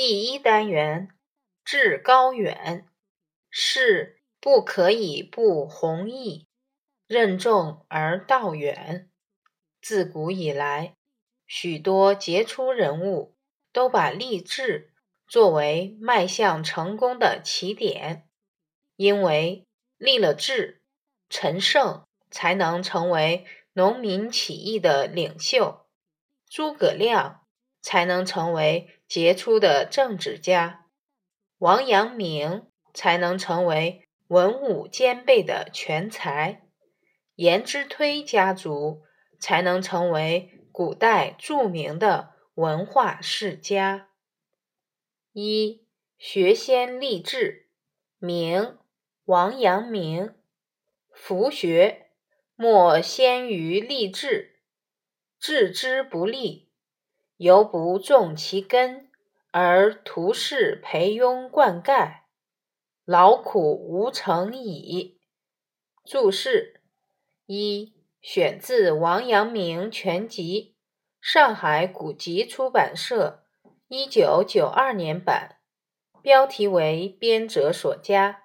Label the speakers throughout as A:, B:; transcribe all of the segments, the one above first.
A: 第一单元，志高远，事不可以不弘毅，任重而道远。自古以来，许多杰出人物都把立志作为迈向成功的起点，因为立了志，陈胜才能成为农民起义的领袖，诸葛亮才能成为。杰出的政治家王阳明才能成为文武兼备的全才，颜之推家族才能成为古代著名的文化世家。一学先立志，明王阳明。夫学莫先于立志，志之不立。犹不种其根，而徒是培庸灌溉，劳苦无成矣。注释一：选自《王阳明全集》，上海古籍出版社，一九九二年版，标题为编者所加。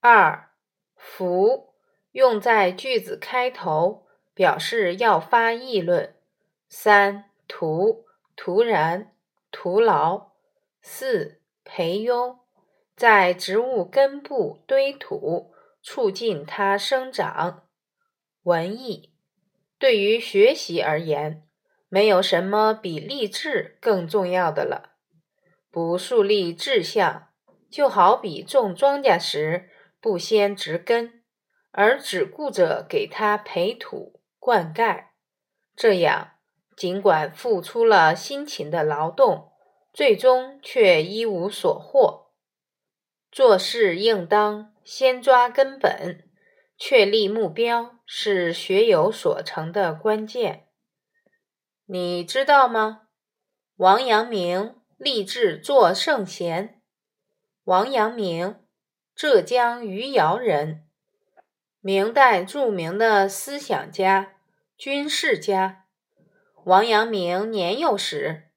A: 二：夫用在句子开头，表示要发议论。三。徒徒然徒劳。四培优，在植物根部堆土，促进它生长。文艺，对于学习而言，没有什么比立志更重要的了。不树立志向，就好比种庄稼时不先植根，而只顾着给它培土灌溉，这样。尽管付出了辛勤的劳动，最终却一无所获。做事应当先抓根本，确立目标是学有所成的关键。你知道吗？王阳明立志做圣贤。王阳明，浙江余姚人，明代著名的思想家、军事家。王阳明年幼时，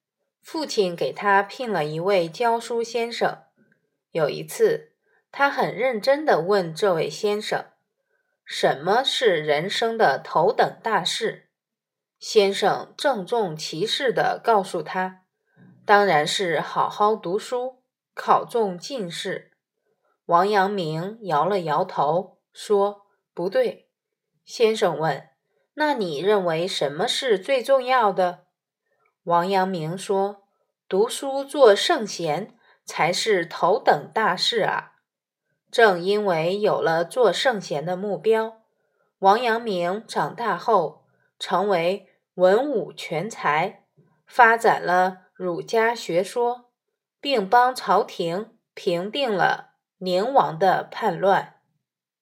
A: 父亲给他聘了一位教书先生。有一次，他很认真地问这位先生：“什么是人生的头等大事？”先生郑重其事地告诉他：“当然是好好读书，考中进士。”王阳明摇了摇头，说：“不对。”先生问。那你认为什么是最重要的？王阳明说：“读书做圣贤才是头等大事啊！”正因为有了做圣贤的目标，王阳明长大后成为文武全才，发展了儒家学说，并帮朝廷平定了宁王的叛乱。